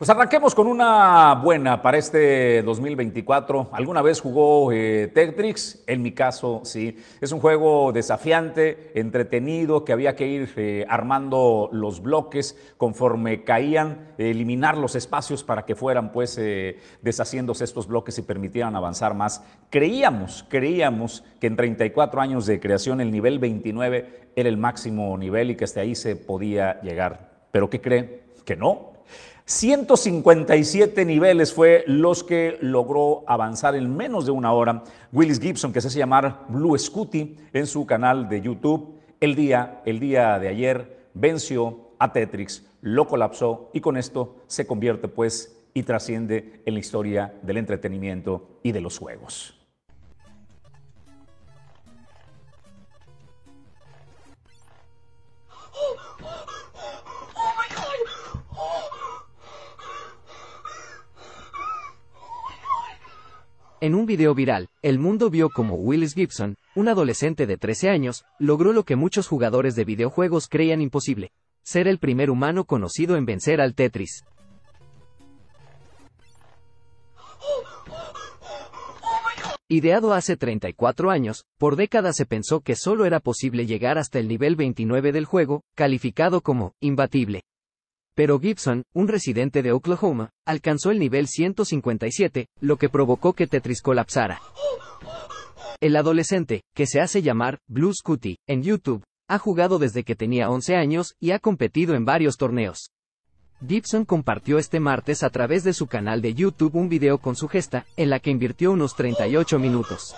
Pues arranquemos con una buena para este 2024. ¿Alguna vez jugó eh, Tetris? En mi caso, sí. Es un juego desafiante, entretenido, que había que ir eh, armando los bloques conforme caían, eliminar los espacios para que fueran pues eh, deshaciéndose estos bloques y permitieran avanzar más. Creíamos, creíamos que en 34 años de creación el nivel 29 era el máximo nivel y que hasta ahí se podía llegar. ¿Pero qué cree? Que no, 157 niveles fue los que logró avanzar en menos de una hora Willis Gibson, que se hace llamar Blue Scooty, en su canal de YouTube. El día, el día de ayer venció a Tetrix, lo colapsó y con esto se convierte pues y trasciende en la historia del entretenimiento y de los juegos. En un video viral, el mundo vio como Willis Gibson, un adolescente de 13 años, logró lo que muchos jugadores de videojuegos creían imposible, ser el primer humano conocido en vencer al Tetris. Ideado hace 34 años, por décadas se pensó que solo era posible llegar hasta el nivel 29 del juego, calificado como imbatible. Pero Gibson, un residente de Oklahoma, alcanzó el nivel 157, lo que provocó que Tetris colapsara. El adolescente, que se hace llamar Blue Scooty, en YouTube, ha jugado desde que tenía 11 años y ha competido en varios torneos. Gibson compartió este martes a través de su canal de YouTube un video con su gesta, en la que invirtió unos 38 minutos.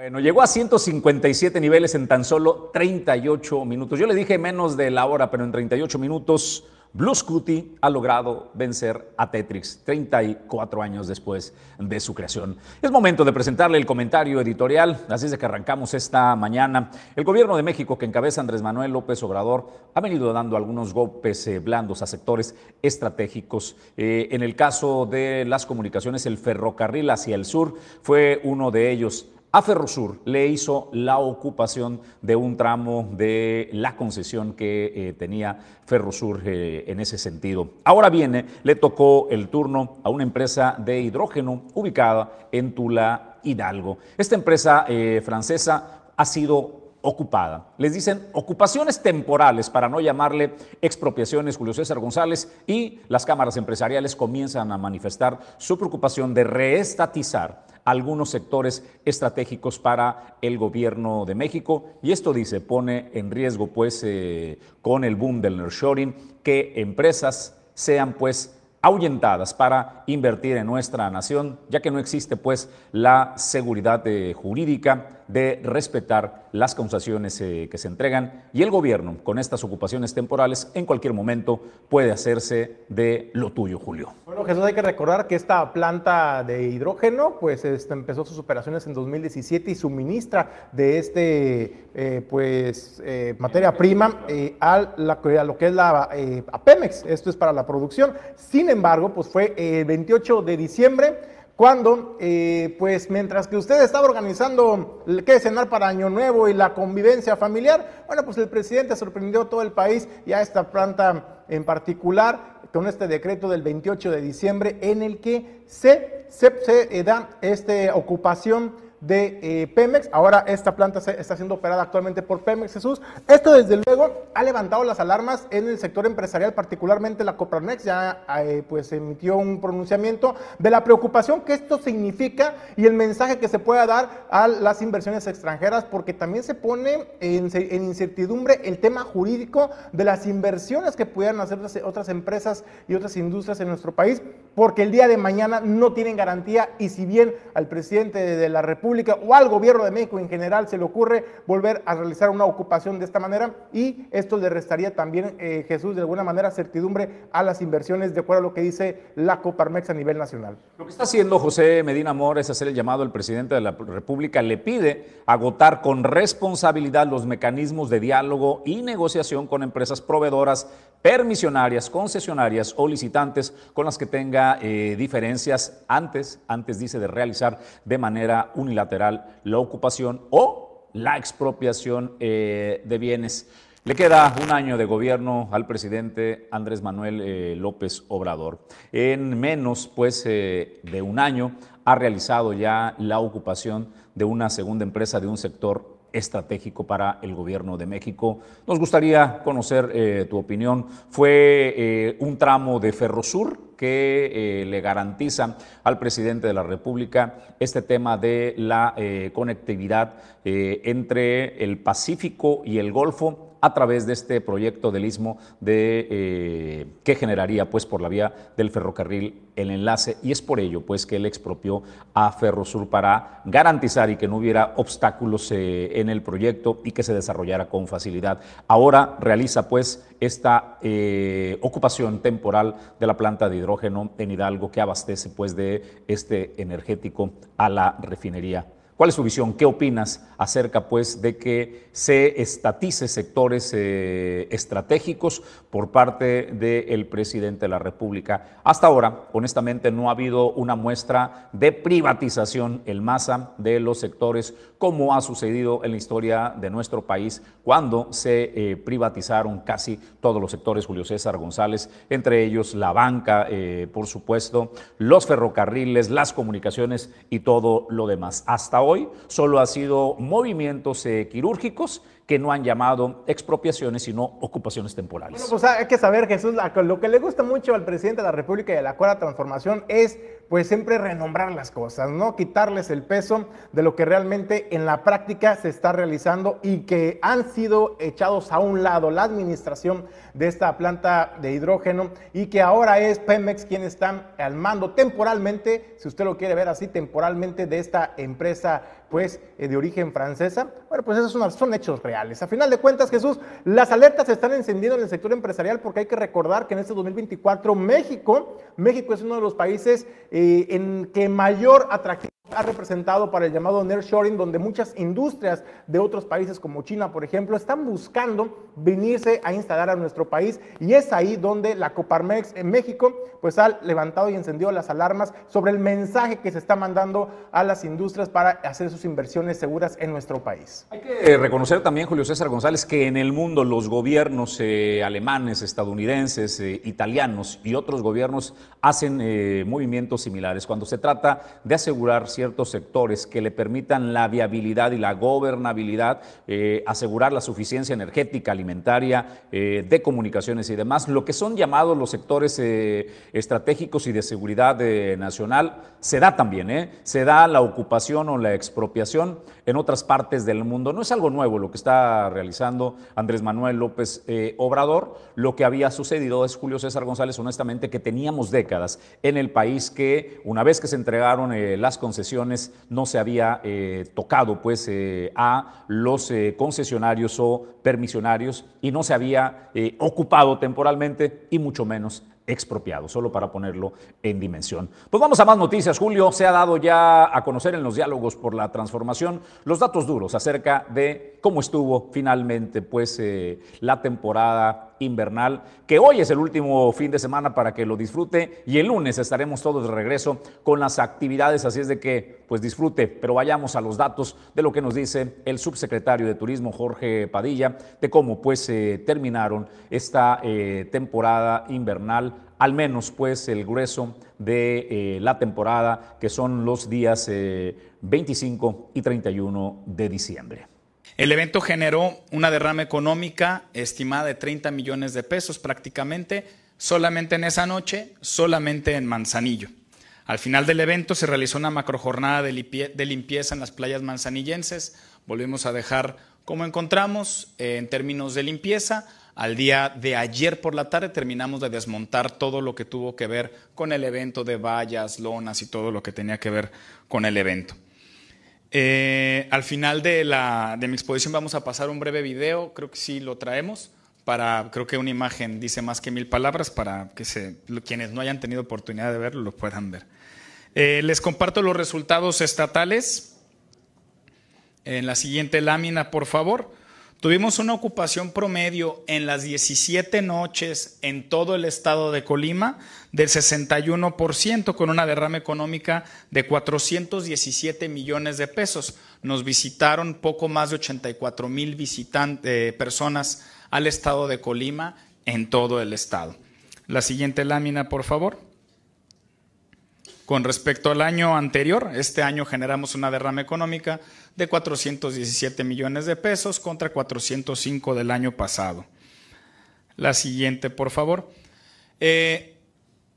Bueno, llegó a 157 niveles en tan solo 38 minutos. Yo le dije menos de la hora, pero en 38 minutos Blue Scooty ha logrado vencer a Tetrix 34 años después de su creación. Es momento de presentarle el comentario editorial, así es de que arrancamos esta mañana. El gobierno de México que encabeza Andrés Manuel López Obrador ha venido dando algunos golpes eh, blandos a sectores estratégicos. Eh, en el caso de las comunicaciones, el ferrocarril hacia el sur fue uno de ellos a Ferrosur le hizo la ocupación de un tramo de la concesión que eh, tenía Ferrosur eh, en ese sentido. Ahora viene, le tocó el turno a una empresa de hidrógeno ubicada en Tula, Hidalgo. Esta empresa eh, francesa ha sido ocupada. Les dicen ocupaciones temporales para no llamarle expropiaciones Julio César González y las cámaras empresariales comienzan a manifestar su preocupación de reestatizar algunos sectores estratégicos para el gobierno de México y esto dice pone en riesgo pues eh, con el boom del nearshoring que empresas sean pues ahuyentadas para invertir en nuestra nación, ya que no existe pues la seguridad eh, jurídica de respetar las concesiones eh, que se entregan y el gobierno con estas ocupaciones temporales en cualquier momento puede hacerse de lo tuyo, Julio. Bueno, Jesús, hay que recordar que esta planta de hidrógeno pues este, empezó sus operaciones en 2017 y suministra de este eh, pues eh, materia prima a, a, lo que es la a Pemex. Esto es para la producción. Sin embargo, pues fue el 28 de diciembre cuando, eh, pues mientras que usted estaba organizando que cenar para Año Nuevo y la convivencia familiar, bueno, pues el presidente sorprendió a todo el país y a esta planta en particular con este decreto del 28 de diciembre en el que se, se, se eh, da esta ocupación de eh, Pemex. Ahora esta planta está siendo operada actualmente por Pemex Jesús. Esto desde luego ha levantado las alarmas en el sector empresarial, particularmente la Coparnex ya eh, pues emitió un pronunciamiento de la preocupación que esto significa y el mensaje que se pueda dar a las inversiones extranjeras, porque también se pone en, en incertidumbre el tema jurídico de las inversiones que pudieran hacer otras empresas y otras industrias en nuestro país, porque el día de mañana no tienen garantía y si bien al presidente de la República o al gobierno de México en general se le ocurre volver a realizar una ocupación de esta manera y esto le restaría también, eh, Jesús, de alguna manera certidumbre a las inversiones de acuerdo a lo que dice la Coparmex a nivel nacional. Lo que está haciendo José Medina Mora es hacer el llamado al presidente de la República, le pide agotar con responsabilidad los mecanismos de diálogo y negociación con empresas proveedoras, permisionarias, concesionarias o licitantes con las que tenga eh, diferencias antes, antes dice, de realizar de manera unilateral la ocupación o la expropiación eh, de bienes. Le queda un año de gobierno al presidente Andrés Manuel eh, López Obrador. En menos pues, eh, de un año ha realizado ya la ocupación de una segunda empresa de un sector estratégico para el gobierno de México. Nos gustaría conocer tu opinión. Fue un tramo de Ferrosur que le garantiza al presidente de la República este tema de la conectividad entre el Pacífico y el Golfo a través de este proyecto del istmo de, eh, que generaría pues por la vía del ferrocarril el enlace y es por ello pues que él expropió a Ferrosur para garantizar y que no hubiera obstáculos eh, en el proyecto y que se desarrollara con facilidad. Ahora realiza pues esta eh, ocupación temporal de la planta de hidrógeno en Hidalgo que abastece pues de este energético a la refinería ¿Cuál es tu visión? ¿Qué opinas acerca pues de que se estatice sectores eh, estratégicos por parte del presidente de la República? Hasta ahora, honestamente, no ha habido una muestra de privatización en masa de los sectores como ha sucedido en la historia de nuestro país cuando se eh, privatizaron casi todos los sectores, Julio César González, entre ellos la banca, eh, por supuesto, los ferrocarriles, las comunicaciones y todo lo demás. Hasta ahora hoy solo ha sido movimientos eh, quirúrgicos que no han llamado expropiaciones, sino ocupaciones temporales. Bueno, pues hay que saber, Jesús, lo que le gusta mucho al presidente de la República y a la Cuarta Transformación es pues siempre renombrar las cosas, ¿no? Quitarles el peso de lo que realmente en la práctica se está realizando y que han sido echados a un lado la administración de esta planta de hidrógeno y que ahora es Pemex quien está al mando temporalmente, si usted lo quiere ver así, temporalmente de esta empresa pues eh, de origen francesa. Bueno, pues esos son, hechos reales. A final de cuentas, Jesús, las alertas se están encendiendo en el sector empresarial porque hay que recordar que en este 2024 México, México es uno de los países eh, en que mayor atractivo ha representado para el llamado nearshoring, donde muchas industrias de otros países como China, por ejemplo, están buscando venirse a instalar a nuestro país y es ahí donde la Coparmex en México pues ha levantado y encendido las alarmas sobre el mensaje que se está mandando a las industrias para hacer sus inversiones seguras en nuestro país. Hay que reconocer también, Julio César González, que en el mundo los gobiernos eh, alemanes, estadounidenses, eh, italianos y otros gobiernos hacen eh, movimientos similares cuando se trata de asegurar ciertos sectores que le permitan la viabilidad y la gobernabilidad, eh, asegurar la suficiencia energética, alimentaria, eh, de comunicaciones y demás, lo que son llamados los sectores eh, estratégicos y de seguridad nacional, se da también, se da la ocupación o la expropiación en otras partes del mundo. No es algo nuevo lo que está realizando Andrés Manuel López Obrador, lo que había sucedido es Julio César González, honestamente, que teníamos décadas en el país que una vez que se entregaron las concesiones, no se había eh, tocado pues, eh, a los eh, concesionarios o permisionarios y no se había ocupado temporalmente y mucho menos expropiado, solo para ponerlo en dimensión. Pues vamos a más noticias, Julio. Se ha dado ya a conocer en los diálogos por la transformación los datos duros acerca de cómo estuvo finalmente pues eh, la temporada invernal, que hoy es el último fin de semana para que lo disfrute y el lunes estaremos todos de regreso con las actividades, así es de que pues disfrute, pero vayamos a los datos de lo que nos dice el subsecretario de Turismo Jorge Padilla, de cómo pues eh, terminaron esta eh, temporada invernal al menos pues el grueso de la temporada, que son los días 25 y 31 de diciembre. El evento generó una derrama económica estimada de 30 millones de pesos prácticamente, solamente en esa noche, solamente en Manzanillo. Al final del evento se realizó una macrojornada de limpieza en las playas manzanillenses. Volvemos a dejar como encontramos eh, en términos de limpieza. Al día de ayer por la tarde terminamos de desmontar todo lo que tuvo que ver con el evento de vallas, lonas y todo lo que tenía que ver con el evento. Eh, al final de, la, de mi exposición vamos a pasar un breve video, creo que sí lo traemos, para, creo que una imagen dice más que mil palabras para que se, quienes no hayan tenido oportunidad de verlo lo puedan ver. Eh, les comparto los resultados estatales. En la siguiente lámina, por favor. Tuvimos una ocupación promedio en las 17 noches en todo el estado de Colima del 61% con una derrama económica de 417 millones de pesos. Nos visitaron poco más de 84 mil eh, personas al estado de Colima en todo el estado. La siguiente lámina, por favor. Con respecto al año anterior, este año generamos una derrama económica de 417 millones de pesos contra 405 del año pasado. La siguiente, por favor. Eh,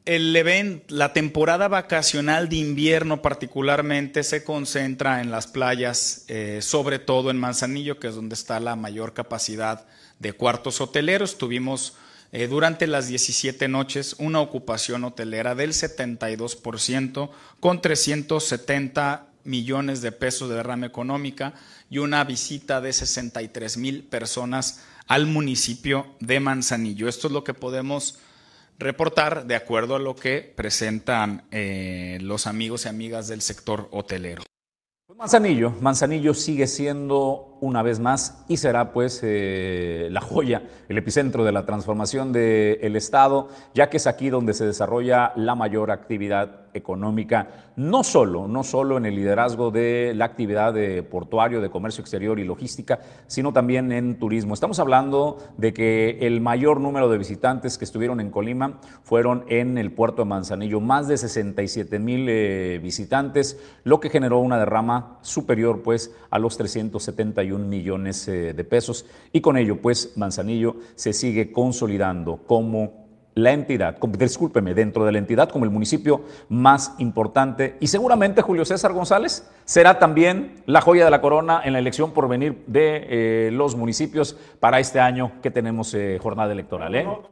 el evento, la temporada vacacional de invierno particularmente se concentra en las playas, eh, sobre todo en Manzanillo, que es donde está la mayor capacidad de cuartos hoteleros. Tuvimos eh, durante las 17 noches una ocupación hotelera del 72% con 370 millones de pesos de derrama económica y una visita de 63 mil personas al municipio de Manzanillo. Esto es lo que podemos reportar de acuerdo a lo que presentan eh, los amigos y amigas del sector hotelero. Manzanillo, Manzanillo sigue siendo una vez más y será pues eh, la joya, el epicentro de la transformación del Estado, ya que es aquí donde se desarrolla la mayor actividad económica, no solo, no solo en el liderazgo de la actividad de portuario, de comercio exterior y logística, sino también en turismo. Estamos hablando de que el mayor número de visitantes que estuvieron en Colima fueron en el puerto de Manzanillo, más de 67 mil eh, visitantes, lo que generó una derrama superior pues a los 371 millones eh, de pesos y con ello pues Manzanillo se sigue consolidando como la entidad, discúlpeme, dentro de la entidad como el municipio más importante y seguramente Julio César González será también la joya de la corona en la elección por venir de eh, los municipios para este año que tenemos eh, jornada electoral. ¿eh? No,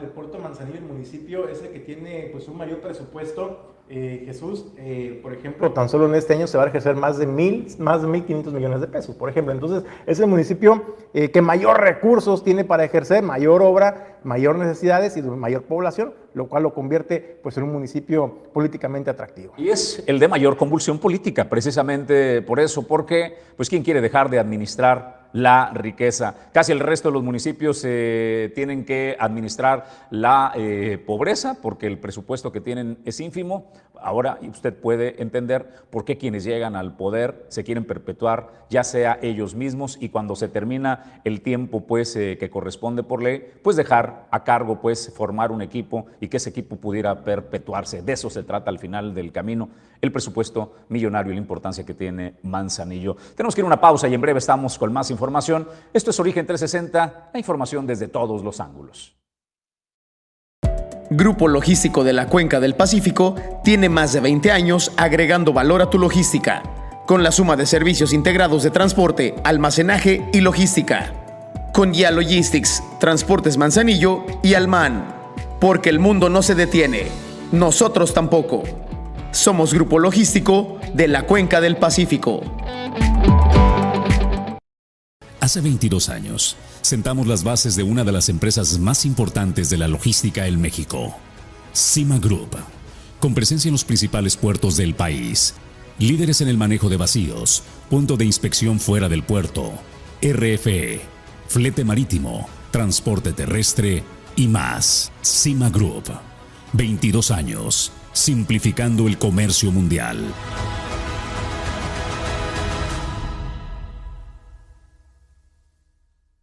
el puerto Manzanillo, el municipio, es el que tiene pues, un mayor presupuesto eh, Jesús, eh, por ejemplo, tan solo en este año se va a ejercer más de mil, más de 1.500 millones de pesos, por ejemplo. Entonces, es el municipio eh, que mayor recursos tiene para ejercer, mayor obra, mayor necesidades y mayor población, lo cual lo convierte pues, en un municipio políticamente atractivo. Y es el de mayor convulsión política, precisamente por eso, porque, pues, ¿quién quiere dejar de administrar la riqueza. Casi el resto de los municipios eh, tienen que administrar la eh, pobreza porque el presupuesto que tienen es ínfimo. Ahora usted puede entender por qué quienes llegan al poder se quieren perpetuar, ya sea ellos mismos, y cuando se termina el tiempo pues, eh, que corresponde por ley, pues dejar a cargo pues, formar un equipo y que ese equipo pudiera perpetuarse. De eso se trata al final del camino el presupuesto millonario y la importancia que tiene Manzanillo. Tenemos que ir a una pausa y en breve estamos con más información. Esto es Origen 360, la información desde todos los ángulos. Grupo Logístico de la Cuenca del Pacífico tiene más de 20 años agregando valor a tu logística, con la suma de servicios integrados de transporte, almacenaje y logística. Con Ya Logistics, Transportes Manzanillo y Alman. Porque el mundo no se detiene, nosotros tampoco. Somos Grupo Logístico de la Cuenca del Pacífico. Hace 22 años, sentamos las bases de una de las empresas más importantes de la logística en México, Cima Group, con presencia en los principales puertos del país, líderes en el manejo de vacíos, punto de inspección fuera del puerto, RFE, flete marítimo, transporte terrestre y más. Cima Group, 22 años simplificando el comercio mundial.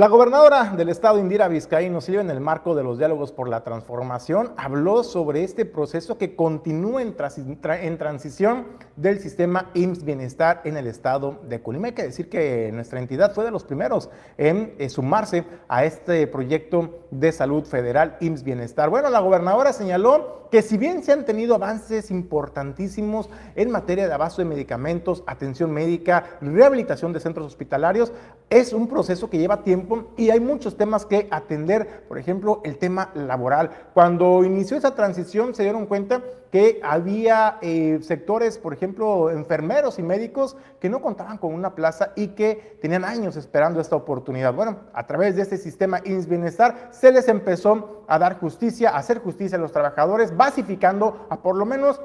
La gobernadora del estado, Indira Vizcaíno Silva, en el marco de los diálogos por la transformación, habló sobre este proceso que continúa en, transición del sistema IMSS Bienestar en el estado de Colima. Hay que decir que nuestra entidad fue de los primeros en eh, sumarse a este proyecto de salud federal IMSS Bienestar. Bueno, la gobernadora señaló que si bien se han tenido avances importantísimos en materia de abasto de medicamentos, atención médica, rehabilitación de centros hospitalarios, es un proceso que lleva tiempo y hay muchos temas que atender, por ejemplo, el tema laboral. Cuando inició esa transición se dieron cuenta que había eh, sectores, por ejemplo, enfermeros y médicos que no contaban con una plaza y que tenían años esperando esta oportunidad. Bueno, a través de este sistema INS Bienestar se les empezó a dar justicia, a hacer justicia a los trabajadores, basificando a por lo menos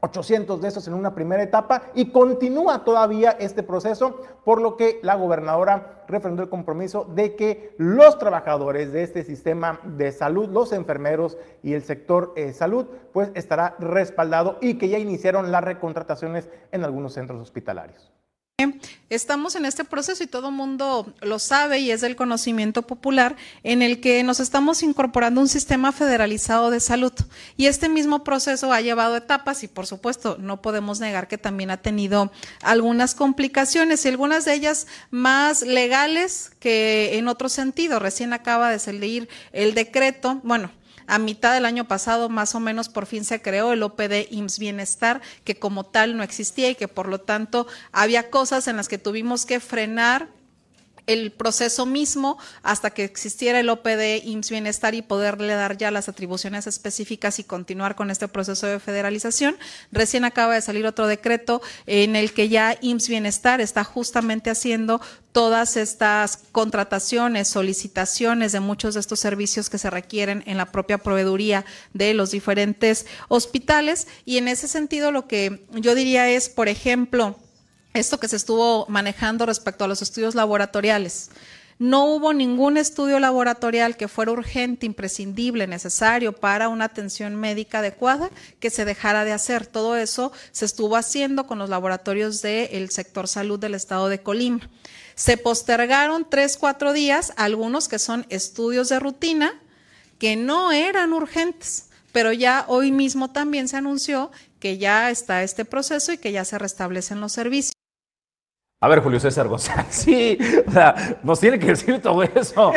800 de esos en una primera etapa y continúa todavía este proceso, por lo que la gobernadora refrendó el compromiso de que los trabajadores de este sistema de salud, los enfermeros y el sector eh, salud, pues estará respaldado y que ya iniciaron las recontrataciones en algunos centros hospitalarios. Estamos en este proceso y todo mundo lo sabe y es del conocimiento popular en el que nos estamos incorporando un sistema federalizado de salud. Y este mismo proceso ha llevado etapas y por supuesto no podemos negar que también ha tenido algunas complicaciones y algunas de ellas más legales que en otro sentido. Recién acaba de salir el decreto, bueno, a mitad del año pasado, más o menos, por fin se creó el OPD IMSS Bienestar, que como tal no existía y que por lo tanto había cosas en las que tuvimos que frenar el proceso mismo hasta que existiera el OPD IMSS Bienestar y poderle dar ya las atribuciones específicas y continuar con este proceso de federalización. Recién acaba de salir otro decreto en el que ya IMSS Bienestar está justamente haciendo todas estas contrataciones, solicitaciones de muchos de estos servicios que se requieren en la propia proveeduría de los diferentes hospitales. Y en ese sentido lo que yo diría es, por ejemplo, esto que se estuvo manejando respecto a los estudios laboratoriales. No hubo ningún estudio laboratorial que fuera urgente, imprescindible, necesario para una atención médica adecuada que se dejara de hacer. Todo eso se estuvo haciendo con los laboratorios del sector salud del estado de Colima. Se postergaron tres, cuatro días algunos que son estudios de rutina que no eran urgentes, pero ya hoy mismo también se anunció que ya está este proceso y que ya se restablecen los servicios. A ver, Julio César González, sí, o sea, nos tiene que decir todo eso.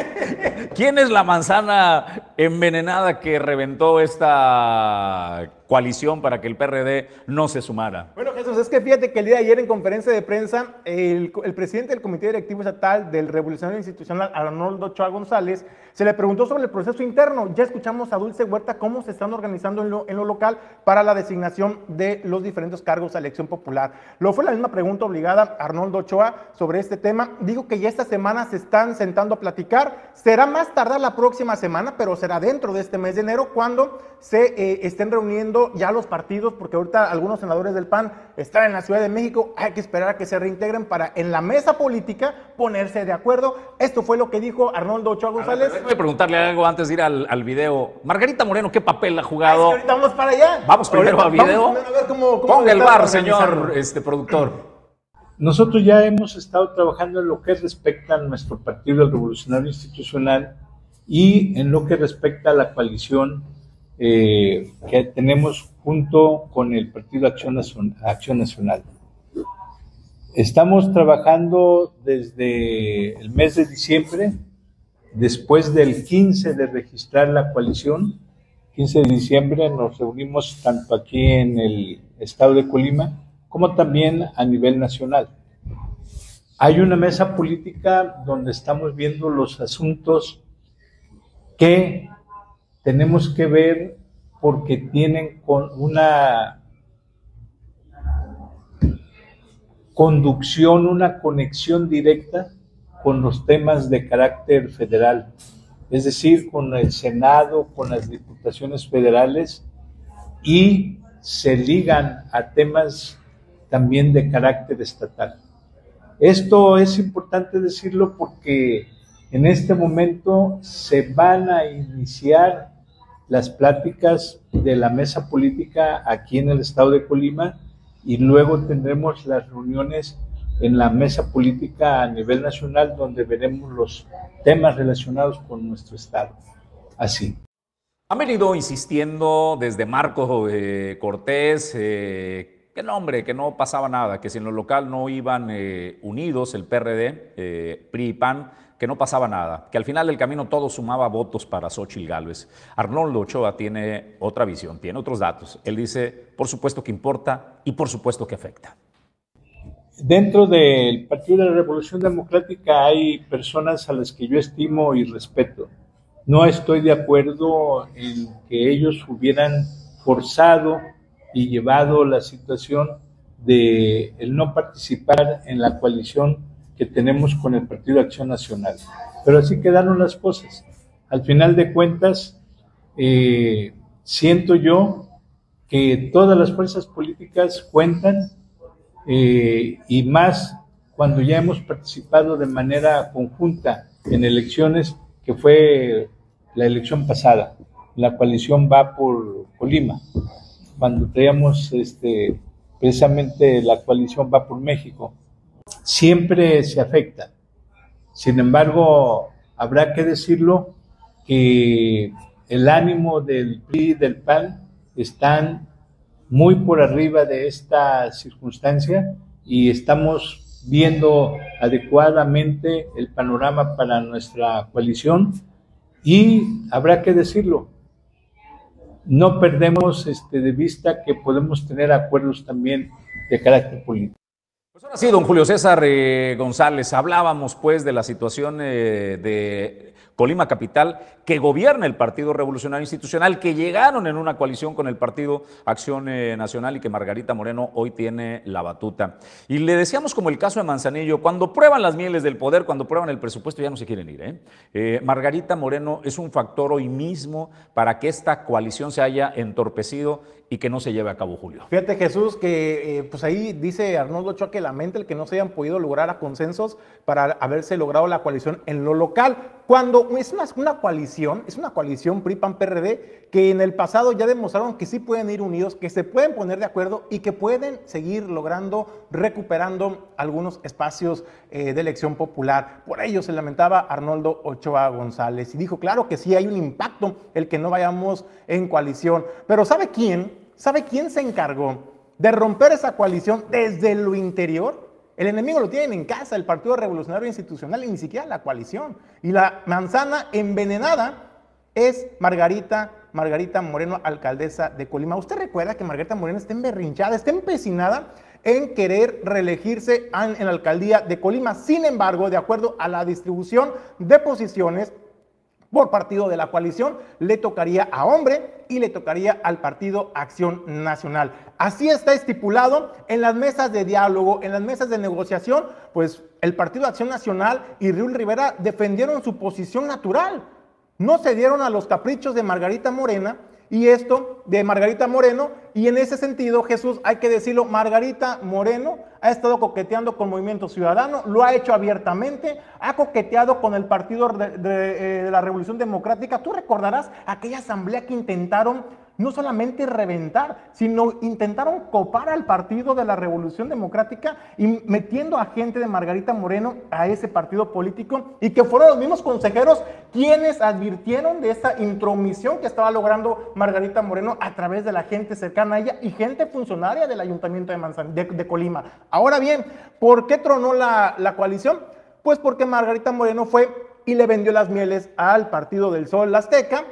¿Quién es la manzana envenenada que reventó esta coalición para que el PRD no se sumara. Bueno, Jesús, es que fíjate que el día de ayer en conferencia de prensa, el, presidente del Comité Directivo Estatal del Revolucionario Institucional, Arnoldo Choa González, se le preguntó sobre el proceso interno. Ya escuchamos a Dulce Huerta cómo se están organizando en lo, en lo local para la designación de los diferentes cargos a elección popular. Lo fue la misma pregunta obligada a Arnoldo Ochoa sobre este tema. Digo que ya esta semana se están sentando a platicar. Será más tardar la próxima semana, pero será dentro de este mes de enero cuando se eh, estén reuniendo ya los partidos, porque ahorita algunos senadores del PAN están en la Ciudad de México, hay que esperar a que se reintegren para en la mesa política ponerse de acuerdo. Esto fue lo que dijo Arnoldo Ochoa González. Voy a preguntarle algo antes de ir al, video. Margarita Moreno, ¿qué papel ha jugado? ahorita vamos para allá. Vamos primero al video. Ponga el bar, señor este, productor. Nosotros ya hemos estado trabajando en lo que respecta a nuestro Partido Revolucionario Institucional y en lo que respecta a la coalición eh, que tenemos junto con el Partido Acción Nacional. Estamos trabajando desde el mes de diciembre, después del 15 de registrar la coalición, 15 de diciembre nos reunimos tanto aquí en el estado de Colima como también a nivel nacional. Hay una mesa política donde estamos viendo los asuntos que tenemos que ver porque tienen con una conducción, una conexión directa con los temas de carácter federal, es decir, con el Senado, con las diputaciones federales y se ligan a temas también de carácter estatal. Esto es importante decirlo porque en este momento se van a iniciar las pláticas de la mesa política aquí en el estado de Colima y luego tendremos las reuniones en la mesa política a nivel nacional donde veremos los temas relacionados con nuestro estado. Así. Han venido insistiendo desde Marcos eh, Cortés, eh, que no, hombre, que no pasaba nada, que si en lo local no iban eh, unidos el PRD, PRI y PAN, que no pasaba nada, que al final del camino todo sumaba votos para Xochitl Gálvez. Arnoldo Ochoa tiene otra visión, tiene otros datos. Él dice, por supuesto que importa y por supuesto que afecta. Dentro del Partido de la Revolución Democrática hay personas a las que yo estimo y respeto. No estoy de acuerdo en que ellos hubieran forzado y llevado la situación de el no participar en la coalición que tenemos con el Partido Acción Nacional. Pero así quedaron las cosas. Al final de cuentas, eh, siento yo que todas las fuerzas políticas cuentan eh, y más cuando ya hemos participado de manera conjunta en elecciones, que fue la elección pasada. La coalición va por Colima, cuando traíamos este, precisamente la coalición va por México siempre se afecta. Sin embargo, habrá que decirlo que el ánimo del PRI y del PAN están muy por arriba de esta circunstancia y estamos viendo adecuadamente el panorama para nuestra coalición y habrá que decirlo, no perdemos este, de vista que podemos tener acuerdos también de carácter político. Ahora sí, don Julio César eh, González, hablábamos pues de la situación eh, de Colima Capital, que gobierna el Partido Revolucionario Institucional, que llegaron en una coalición con el Partido Acción eh, Nacional y que Margarita Moreno hoy tiene la batuta. Y le decíamos como el caso de Manzanillo, cuando prueban las mieles del poder, cuando prueban el presupuesto, ya no se quieren ir. Margarita Moreno es un factor hoy mismo para que esta coalición se haya entorpecido y que no se lleve a cabo, Julio. Fíjate, Jesús, que pues ahí dice Arnoldo Ochoa que lamenta el que no se hayan podido lograr a consensos para haberse logrado la coalición en lo local. Cuando es una, una coalición, es una coalición PRI-PAN-PRD que en el pasado ya demostraron que sí pueden ir unidos, que se pueden poner de acuerdo y que pueden seguir logrando, recuperando algunos espacios eh, de elección popular. Por ello se lamentaba Arnoldo Ochoa González y dijo, claro que sí hay un impacto el que no vayamos en coalición, pero ¿sabe quién? ¿Sabe quién se encargó de romper esa coalición desde lo interior? El enemigo lo tienen en casa, el Partido Revolucionario Institucional y ni siquiera la coalición. Y la manzana envenenada es Margarita, Margarita Moreno, alcaldesa de Colima. ¿Usted recuerda que Margarita Moreno está emberrinchada, está empecinada en querer reelegirse en la alcaldía de Colima? Sin embargo, de acuerdo a la distribución de posiciones, por partido de la coalición, le tocaría a hombre y le tocaría al partido Acción Nacional. Así está estipulado en las mesas de diálogo, en las mesas de negociación, pues el partido Acción Nacional y Riul Rivera defendieron su posición natural. No se dieron a los caprichos de Margarita Morena y esto de Margarita Moreno. Y en ese sentido, Jesús, hay que decirlo, Margarita Moreno ha estado coqueteando con Movimiento Ciudadano, lo ha hecho abiertamente, ha coqueteado con el Partido de, de eh, la Revolución Democrática. Tú recordarás aquella asamblea que intentaron no solamente reventar, sino intentaron copar al Partido de la Revolución Democrática y metiendo a gente de Margarita Moreno a ese partido político y que fueron los mismos consejeros quienes advirtieron de esta intromisión que estaba logrando Margarita Moreno a través de la gente cercana a ella y gente funcionaria del Ayuntamiento de, Manzan de, Colima. Ahora bien, ¿por qué tronó la, la coalición? Pues porque Margarita Moreno fue y le vendió las mieles al Partido del Sol Azteca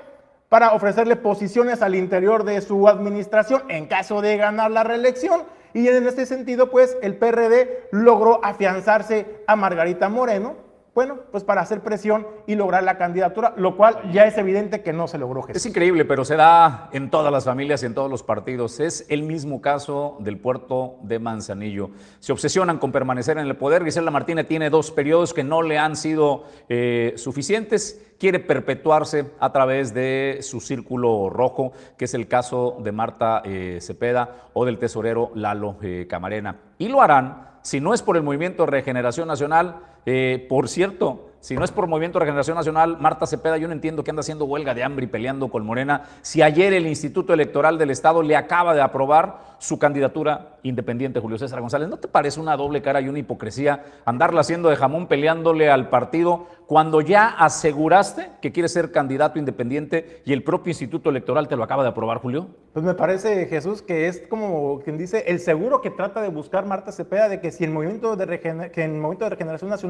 para ofrecerle posiciones al interior de su administración en caso de ganar la reelección. Y en este sentido, pues el PRD logró afianzarse a Margarita Moreno, bueno, pues para hacer presión y lograr la candidatura, lo cual ya es evidente que no se logró. Es increíble, pero se da en todas las familias y en todos los partidos. Es el mismo caso del puerto de Manzanillo. Se obsesionan con permanecer en el poder. Gisela Martínez tiene dos periodos que no le han sido eh, suficientes. Quiere perpetuarse a través de su círculo rojo, que es el caso de Marta eh, Cepeda o del tesorero Lalo eh, Camarena. Y lo harán si no es por el Movimiento Regeneración Nacional, eh, por cierto, si no es por Movimiento de Regeneración Nacional, Marta Cepeda, yo no entiendo que anda haciendo huelga de hambre y peleando con Morena. Si ayer el Instituto Electoral del Estado le acaba de aprobar su candidatura independiente, Julio César González, ¿no te parece una doble cara y una hipocresía andarla haciendo de jamón peleándole al partido cuando ya aseguraste que quieres ser candidato independiente y el propio Instituto Electoral te lo acaba de aprobar, Julio? Pues me parece, Jesús, que es como quien dice el seguro que trata de buscar Marta Cepeda de que si el movimiento de, que el movimiento de Regeneración Nacional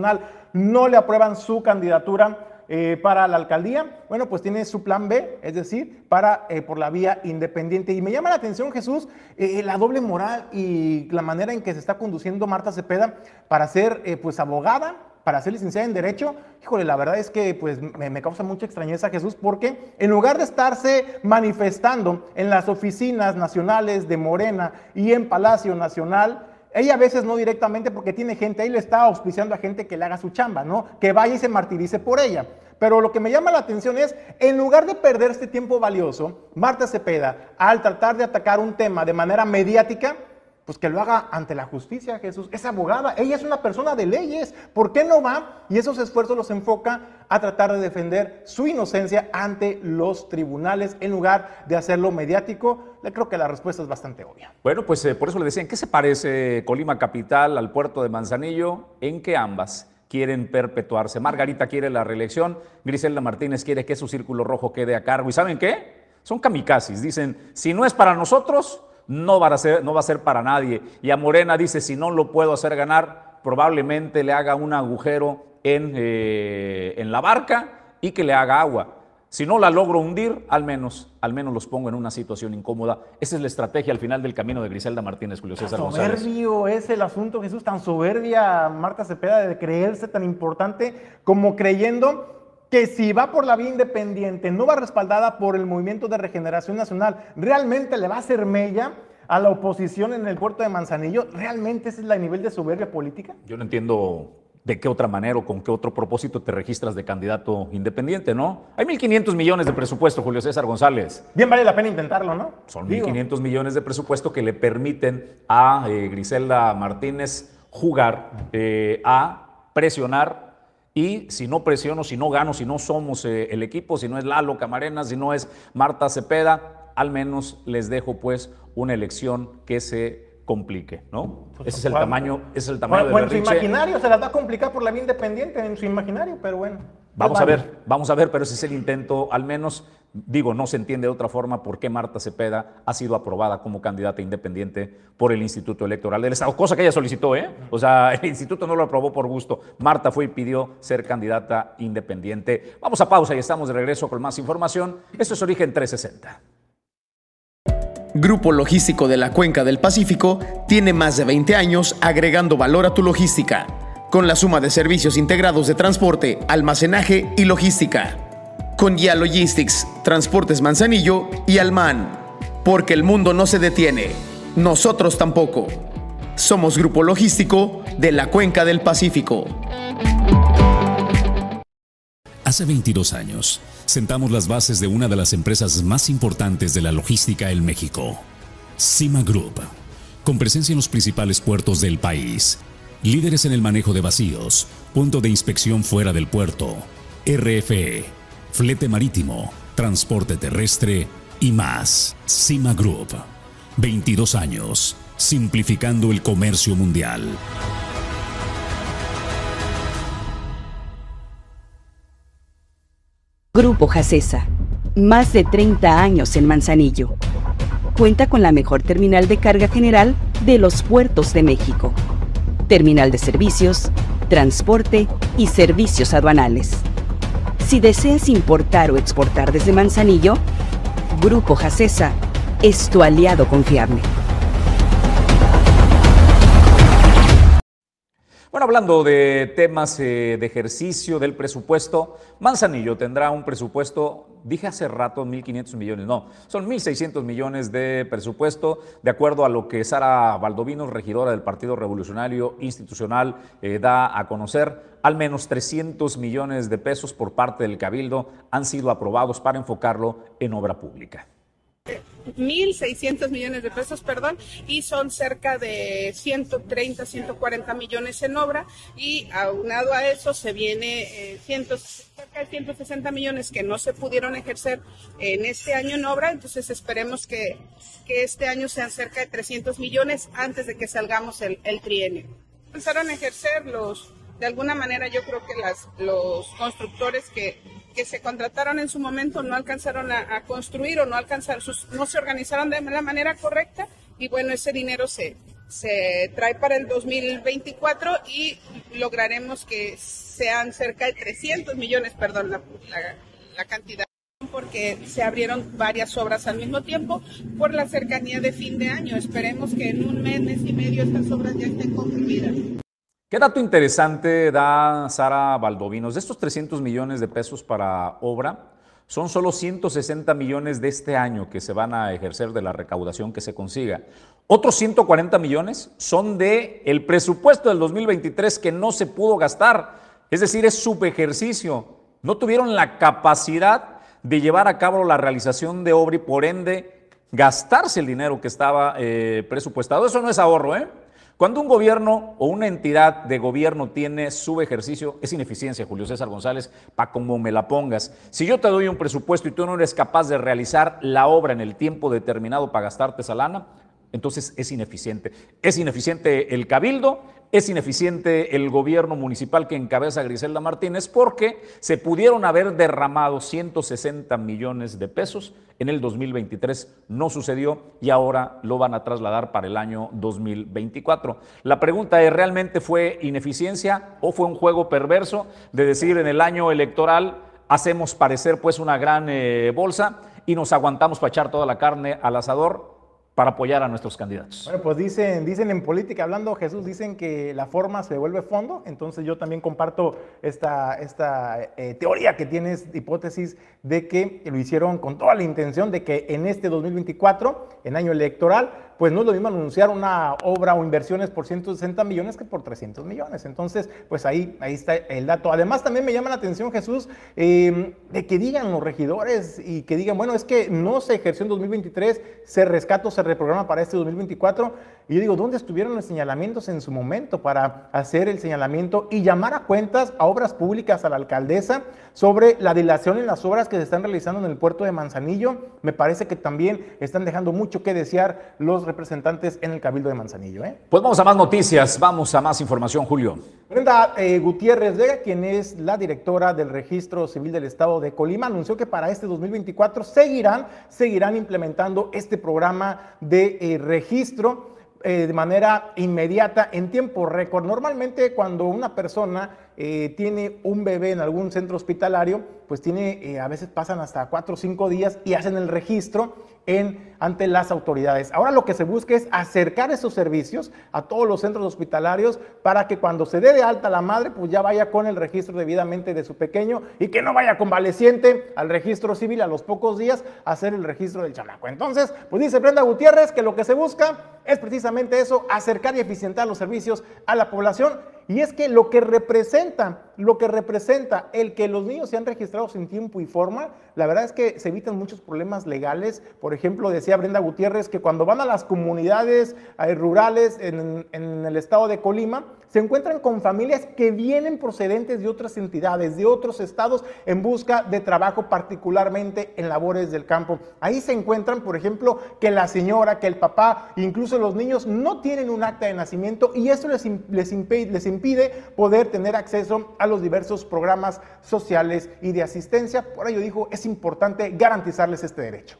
no le aprueban su candidatura eh, para la alcaldía, bueno, pues tiene su plan B, es decir, para eh, por la vía independiente. Y me llama la atención, Jesús, eh, la doble moral y la manera en que se está conduciendo Marta Cepeda para ser pues abogada, para ser licenciada en Derecho, híjole, la verdad es que pues me, me, causa mucha extrañeza Jesús, porque en lugar de estarse manifestando en las oficinas nacionales de Morena y en Palacio Nacional, ella a veces no directamente porque tiene gente, ahí le está auspiciando a gente que le haga su chamba, ¿no? Que vaya y se martirice por ella. Pero lo que me llama la atención es, en lugar de perder este tiempo valioso, Marta Cepeda, al tratar de atacar un tema de manera mediática, pues que lo haga ante la justicia, Jesús. Es abogada, ella es una persona de leyes. ¿Por qué no va y esos esfuerzos los enfoca a tratar de defender su inocencia ante los tribunales en lugar de hacerlo mediático? Le creo que la respuesta es bastante obvia. Bueno, pues eh, por eso le decía, ¿en qué se parece Colima Capital al puerto de Manzanillo? En que ambas quieren perpetuarse. Margarita quiere la reelección, Griselda Martínez quiere que su círculo rojo quede a cargo. ¿Y saben qué? Son kamikazes. Dicen, si no es para nosotros, no va, a ser, no va a ser para nadie. Y a Morena dice, si no lo puedo hacer ganar, probablemente le haga un agujero en, eh, en la barca y que le haga agua. Si no la logro hundir, al menos, al menos los pongo en una situación incómoda. Esa es la estrategia al final del camino de Griselda Martínez, Julio César tan soberbio es el asunto, Jesús, tan soberbia Marta Cepeda de creerse tan importante como creyendo que si va por la vía independiente, no va respaldada por el Movimiento de Regeneración Nacional, realmente le va a hacer mella a la oposición en el puerto de Manzanillo, ¿realmente ese es el nivel de soberbia política? Yo no entiendo de qué otra manera o con qué otro propósito te registras de candidato independiente, ¿no? Hay 1.500 millones de presupuesto, Julio César González. Bien vale la pena intentarlo, ¿no? Son 1.500 millones de presupuesto que le permiten a eh, Griselda Martínez jugar eh, a presionar y si no presiono, si no gano, si no somos eh, el equipo, si no es Lalo Camarena, si no es Marta Cepeda, al menos les dejo pues una elección que se complique, ¿no? Pues, ese es el tamaño, ese es el tamaño bueno, de bueno, su imaginario se la va a complicar por la vía independiente en su imaginario, pero bueno. Vamos a ver, vamos a ver, pero ese es el intento, al menos, digo, no se entiende de otra forma por qué Marta Cepeda ha sido aprobada como candidata independiente por el Instituto Electoral del Estado, cosa que ella solicitó, ¿eh? O sea, el instituto no lo aprobó por gusto. Marta fue y pidió ser candidata independiente. Vamos a pausa y estamos de regreso con más información. Esto es Origen 360. Grupo Logístico de la Cuenca del Pacífico tiene más de 20 años agregando valor a tu logística con la suma de servicios integrados de transporte, almacenaje y logística. Con Ya Logistics, Transportes Manzanillo y Alman. Porque el mundo no se detiene. Nosotros tampoco. Somos Grupo Logístico de la Cuenca del Pacífico. Hace 22 años, sentamos las bases de una de las empresas más importantes de la logística en México, Cima Group, con presencia en los principales puertos del país líderes en el manejo de vacíos, punto de inspección fuera del puerto, RFE, flete marítimo, transporte terrestre. Y más. Cima Group, 22 años, simplificando el comercio mundial. Grupo Jacesa, más de 30 años en Manzanillo. Cuenta con la mejor terminal de carga general de los puertos de México terminal de servicios, transporte y servicios aduanales. Si deseas importar o exportar desde Manzanillo, Grupo Jacesa es tu aliado confiable. Bueno, hablando de temas eh, de ejercicio del presupuesto, Manzanillo tendrá un presupuesto, dije hace rato 1.500 millones, no, son 1.600 millones de presupuesto, de acuerdo a lo que Sara Valdovino, regidora del Partido Revolucionario Institucional, eh, da a conocer. Al menos 300 millones de pesos por parte del Cabildo han sido aprobados para enfocarlo en obra pública. 1.600 millones de pesos, perdón, y son cerca de 130, 140 millones en obra y aunado a eso se viene eh, cerca de 160 millones que no se pudieron ejercer en este año en obra, entonces esperemos que, que este año sean cerca de 300 millones antes de que salgamos el, el trienio. Empezaron a ejercer los, de alguna manera yo creo que las, los constructores que que se contrataron en su momento no alcanzaron a, construir o no alcanzaron, sus, no se organizaron de la manera correcta y bueno, ese dinero se, se trae para el 2024 y lograremos que sean cerca de 300 millones, perdón, la, la cantidad porque se abrieron varias obras al mismo tiempo por la cercanía de fin de año. Esperemos que en un mes, mes y medio estas obras ya estén concluidas. ¿Qué dato interesante da Sara Valdovinos? De estos 300 millones de pesos para obra, son solo 160 millones de este año que se van a ejercer de la recaudación que se consiga. Otros 140 millones son de presupuesto del 2023 que no se pudo gastar. Es decir, es subejercicio. No tuvieron la capacidad de llevar a cabo la realización de obra y por ende gastarse el dinero que estaba eh, presupuestado. Eso no es ahorro, ¿eh? Cuando un gobierno o una entidad de gobierno tiene su ejercicio, es ineficiencia, Julio César González, para como me la pongas. Si yo te doy un presupuesto y tú no eres capaz de realizar la obra en el tiempo determinado para gastarte esa lana, entonces es ineficiente. Es ineficiente el cabildo, es ineficiente el gobierno municipal que encabeza Griselda Martínez porque se pudieron haber derramado 160 millones de pesos en el 2023. No sucedió y ahora lo van a trasladar para el año 2024. La pregunta es, ¿realmente fue ineficiencia o fue un juego perverso de decir en el año electoral hacemos parecer pues una gran eh, bolsa y nos aguantamos para echar toda la carne al asador? Para apoyar a nuestros candidatos. Bueno, pues dicen, dicen en política, hablando Jesús, dicen que la forma se vuelve fondo, entonces yo también comparto esta, esta eh, teoría que tienes, hipótesis de que lo hicieron con toda la intención de que en este 2024, en año electoral, pues no es lo mismo anunciar una obra o inversiones por 160 millones que por 300 millones. Entonces, pues ahí, ahí está el dato. Además, también me llama la atención, Jesús, em, de que digan los regidores y que digan, bueno, es que no se ejerció en 2023, se rescata se reprograma para este 2024. Y yo digo, ¿dónde estuvieron los señalamientos en su momento para hacer el señalamiento y llamar a cuentas a obras públicas a la alcaldesa sobre la dilación en las obras que se están realizando en el puerto de Manzanillo? Me parece que también están dejando mucho que desear los representantes en el Cabildo de Manzanillo. ¿eh? Pues vamos a más noticias, vamos a más información, Julio. Brenda eh, Gutiérrez Vega, quien es la directora del Registro Civil del Estado de Colima, anunció que para este 2024 seguirán, seguirán implementando este programa de eh, registro eh, de manera inmediata, en tiempo récord. Normalmente cuando una persona tiene un bebé en algún centro hospitalario, pues tiene, a veces pasan hasta cuatro o cinco días y hacen el registro en, ante las autoridades. Ahora lo que se busca es acercar esos servicios a todos los centros hospitalarios para que cuando se dé de alta la madre, pues ya vaya con el registro debidamente de su pequeño y que no vaya convaleciente al registro civil a los pocos días a hacer el registro del chamaco. Entonces, pues dice Brenda Gutiérrez que lo que se busca es precisamente eso, acercar y eficientar los servicios a la población y es que lo que representa, lo que representa el que los niños sean registrados en tiempo y forma, la verdad es que se evitan muchos problemas legales. Por ejemplo, decía Brenda Gutiérrez que cuando van a las comunidades eh, rurales en, en el estado de Colima, se encuentran con familias que vienen procedentes de otras entidades, de otros estados, en busca de trabajo, particularmente en labores del campo. Ahí se encuentran, por ejemplo, que la señora, que el papá, incluso los niños no tienen un acta de nacimiento y eso les, les, impide, les impide poder tener acceso a los diversos programas sociales y de asistencia. Por ello dijo, es importante garantizarles este derecho.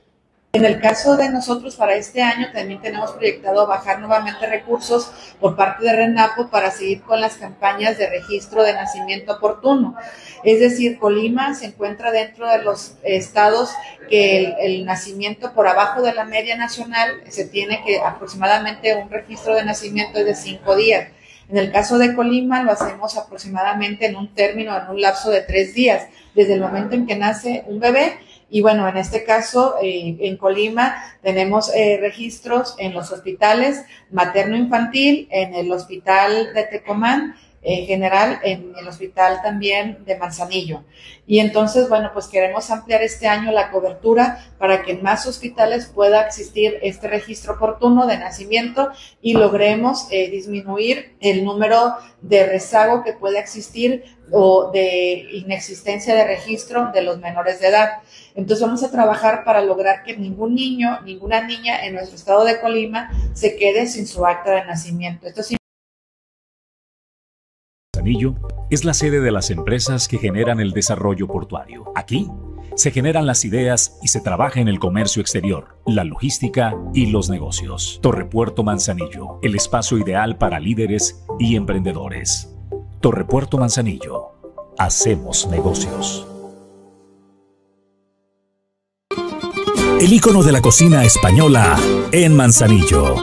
En el caso de nosotros para este año también tenemos proyectado bajar nuevamente recursos por parte de RENAPO para seguir con las campañas de registro de nacimiento oportuno. Es decir, Colima se encuentra dentro de los estados que el, nacimiento por abajo de la media nacional se tiene que aproximadamente un registro de nacimiento es de cinco días. En el caso de Colima lo hacemos aproximadamente en un término, en un lapso de tres días, desde el momento en que nace un bebé y bueno, en este caso, eh, en Colima tenemos eh, registros en los hospitales materno-infantil, en el hospital de Tecomán, en general en el hospital también de Manzanillo. Y entonces, bueno, pues queremos ampliar este año la cobertura para que en más hospitales pueda existir este registro oportuno de nacimiento y logremos eh, disminuir el número de rezago que pueda existir o de inexistencia de registro de los menores de edad. Entonces vamos a trabajar para lograr que ningún niño, ninguna niña en nuestro estado de Colima se quede sin su acta de nacimiento. Esto Es la sede de las empresas que generan el desarrollo portuario. Aquí se generan las ideas y se trabaja en el comercio exterior, la logística y los negocios. Torrepuerto Manzanillo, el espacio ideal para líderes y emprendedores. Torrepuerto Manzanillo, hacemos negocios. El icono de la cocina española en Manzanillo.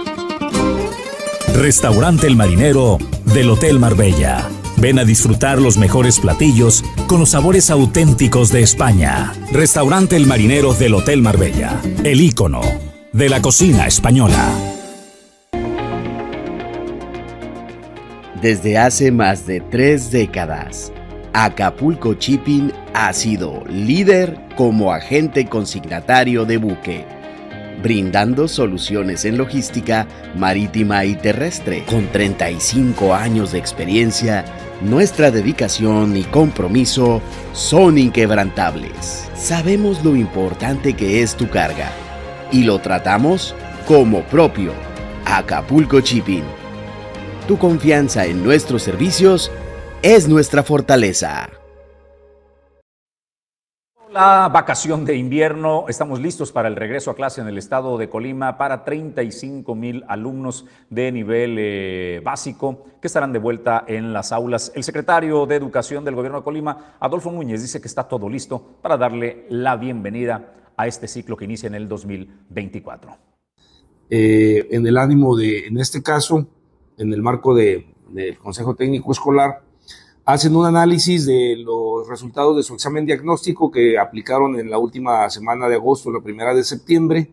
Restaurante El Marinero del Hotel Marbella. Ven a disfrutar los mejores platillos con los sabores auténticos de España. Restaurante El Marinero del Hotel Marbella. El icono de la cocina española. Desde hace más de tres décadas, Acapulco Shipping ha sido líder como agente consignatario de buque brindando soluciones en logística marítima y terrestre. Con 35 años de experiencia, nuestra dedicación y compromiso son inquebrantables. Sabemos lo importante que es tu carga y lo tratamos como propio. Acapulco Shipping. Tu confianza en nuestros servicios es nuestra fortaleza. La vacación de invierno, estamos listos para el regreso a clase en el estado de Colima para 35 mil alumnos de nivel eh, básico que estarán de vuelta en las aulas. El secretario de Educación del Gobierno de Colima, Adolfo Núñez, dice que está todo listo para darle la bienvenida a este ciclo que inicia en el 2024. Eh, en el ánimo de, en este caso, en el marco del Consejo Técnico Escolar, hacen un análisis de los resultados de su examen diagnóstico que aplicaron en la última semana de agosto, la primera de septiembre,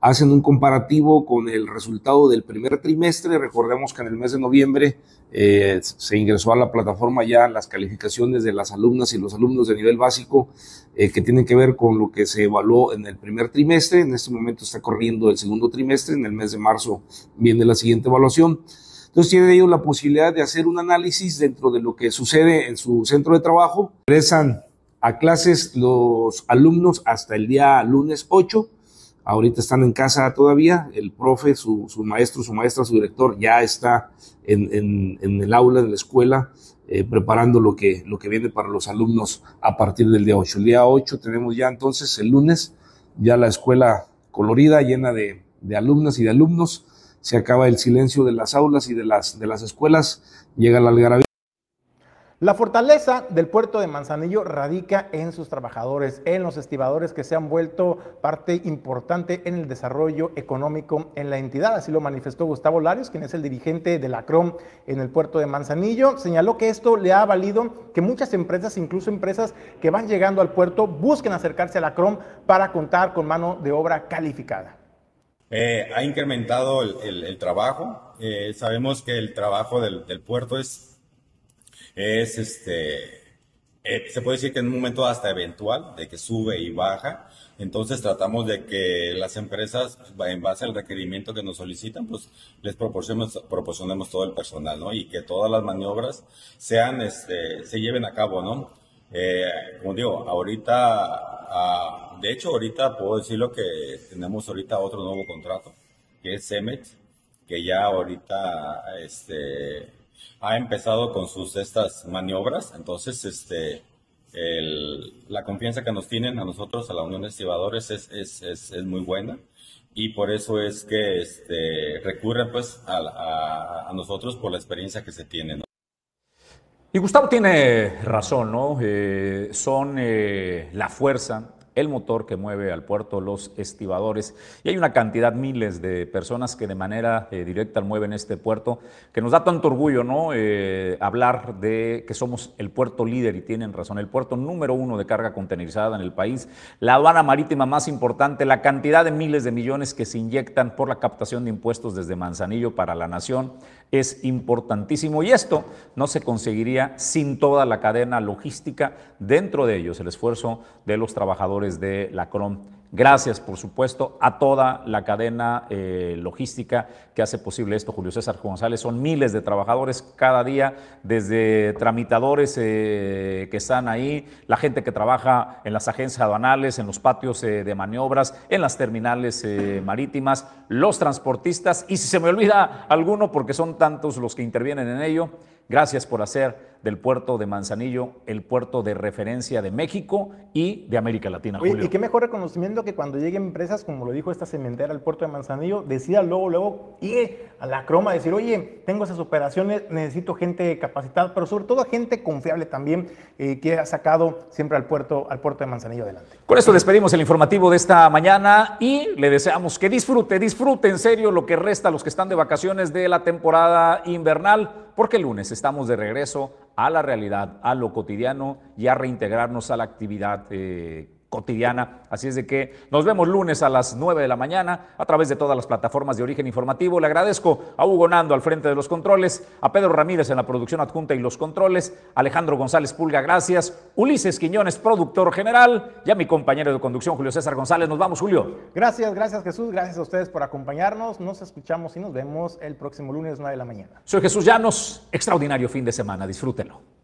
hacen un comparativo con el resultado del primer trimestre. Recordemos que en el mes de noviembre eh, se ingresó a la plataforma ya las calificaciones de las alumnas y los alumnos de nivel básico eh, que tienen que ver con lo que se evaluó en el primer trimestre. En este momento está corriendo el segundo trimestre. En el mes de marzo viene la siguiente evaluación. Entonces tienen ellos la posibilidad de hacer un análisis dentro de lo que sucede en su centro de trabajo. Regresan a clases los alumnos hasta el día lunes 8. Ahorita están en casa todavía. El profe, su, maestro, su maestra, su director ya está en, el aula de la escuela eh, preparando lo que, lo que viene para los alumnos a partir del día 8. El día 8 tenemos ya entonces el lunes ya la escuela colorida, llena de alumnas y de alumnos se acaba el silencio de las aulas y de las, de las escuelas, llega la algarabía. La fortaleza del puerto de Manzanillo radica en sus trabajadores, en los estibadores que se han vuelto parte importante en el desarrollo económico en la entidad. Así lo manifestó Gustavo Larios, quien es el dirigente de la CROM en el puerto de Manzanillo. Señaló que esto le ha valido que muchas empresas, incluso empresas que van llegando al puerto, busquen acercarse a la CROM para contar con mano de obra calificada. Eh, ha incrementado el, trabajo. Eh, sabemos que el trabajo del, puerto es, es este, eh, se puede decir que en un momento hasta eventual, de que sube y baja. Entonces tratamos de que las empresas, en base al requerimiento que nos solicitan, pues les proporcionemos, proporcionemos todo el personal, ¿no? Y que todas las maniobras sean, este, se lleven a cabo, ¿no? como digo, ahorita ah, de hecho, ahorita puedo decirlo que tenemos ahorita otro nuevo contrato, que es Cemet, que ya ahorita este, ha empezado con sus estas maniobras. Entonces, este, la confianza que nos tienen a nosotros, a la Unión de Estibadores, es, es, muy buena. Y por eso es que este, recurren pues, a, nosotros por la experiencia que se tiene. Y Gustavo tiene razón, ¿no? Eh, son eh, la fuerza, el motor que mueve al puerto, los estibadores. Y hay una cantidad, miles de personas que de manera eh, directa mueven este puerto, que nos da tanto orgullo, ¿no? Eh, hablar de que somos el puerto líder, y tienen razón, el puerto número uno de carga contenerizada en el país, la aduana marítima más importante, la cantidad de miles de millones que se inyectan por la captación de impuestos desde Manzanillo para la nación es importantísimo. Y esto no se conseguiría sin toda la cadena logística, dentro de ellos el esfuerzo de los trabajadores de la CROM Gracias, por supuesto, a toda la cadena eh, logística que hace posible esto, Julio César González. Son miles de trabajadores cada día, desde tramitadores eh, que están ahí, la gente que trabaja en las agencias aduanales, en los patios eh, de maniobras, en las terminales marítimas, los transportistas, y si se me olvida alguno, porque son tantos los que intervienen en ello, gracias por hacer del puerto de Manzanillo, el puerto de referencia de México y de América Latina. Oye, Julio. y qué mejor reconocimiento que cuando lleguen empresas, como lo dijo esta cementera al puerto de Manzanillo, decida luego, luego ir a la croma, decir, oye, tengo esas operaciones, necesito gente capacitada, pero sobre todo gente confiable también, eh, que ha sacado siempre al puerto, al puerto de Manzanillo adelante. Con esto despedimos el informativo de esta mañana y le deseamos que disfrute, disfrute en serio lo que resta a los que están de vacaciones de la temporada invernal, porque el lunes estamos de regreso a la realidad, a lo cotidiano y a reintegrarnos a la actividad eh, cotidiana. Así es de que nos vemos lunes a las 9 de la mañana a través de todas las plataformas de origen informativo. Le agradezco a Hugo Nando al frente de los controles, a Pedro Ramírez en la producción adjunta y los controles, Alejandro González Pulga, gracias, Ulises Quiñones, productor general, y a mi compañero de conducción, Julio César González. Nos vamos, Julio. Gracias, gracias Jesús, gracias a ustedes por acompañarnos. Nos escuchamos y nos vemos el próximo lunes 9 de la mañana. Soy Jesús Llanos, extraordinario fin de semana, disfrútenlo.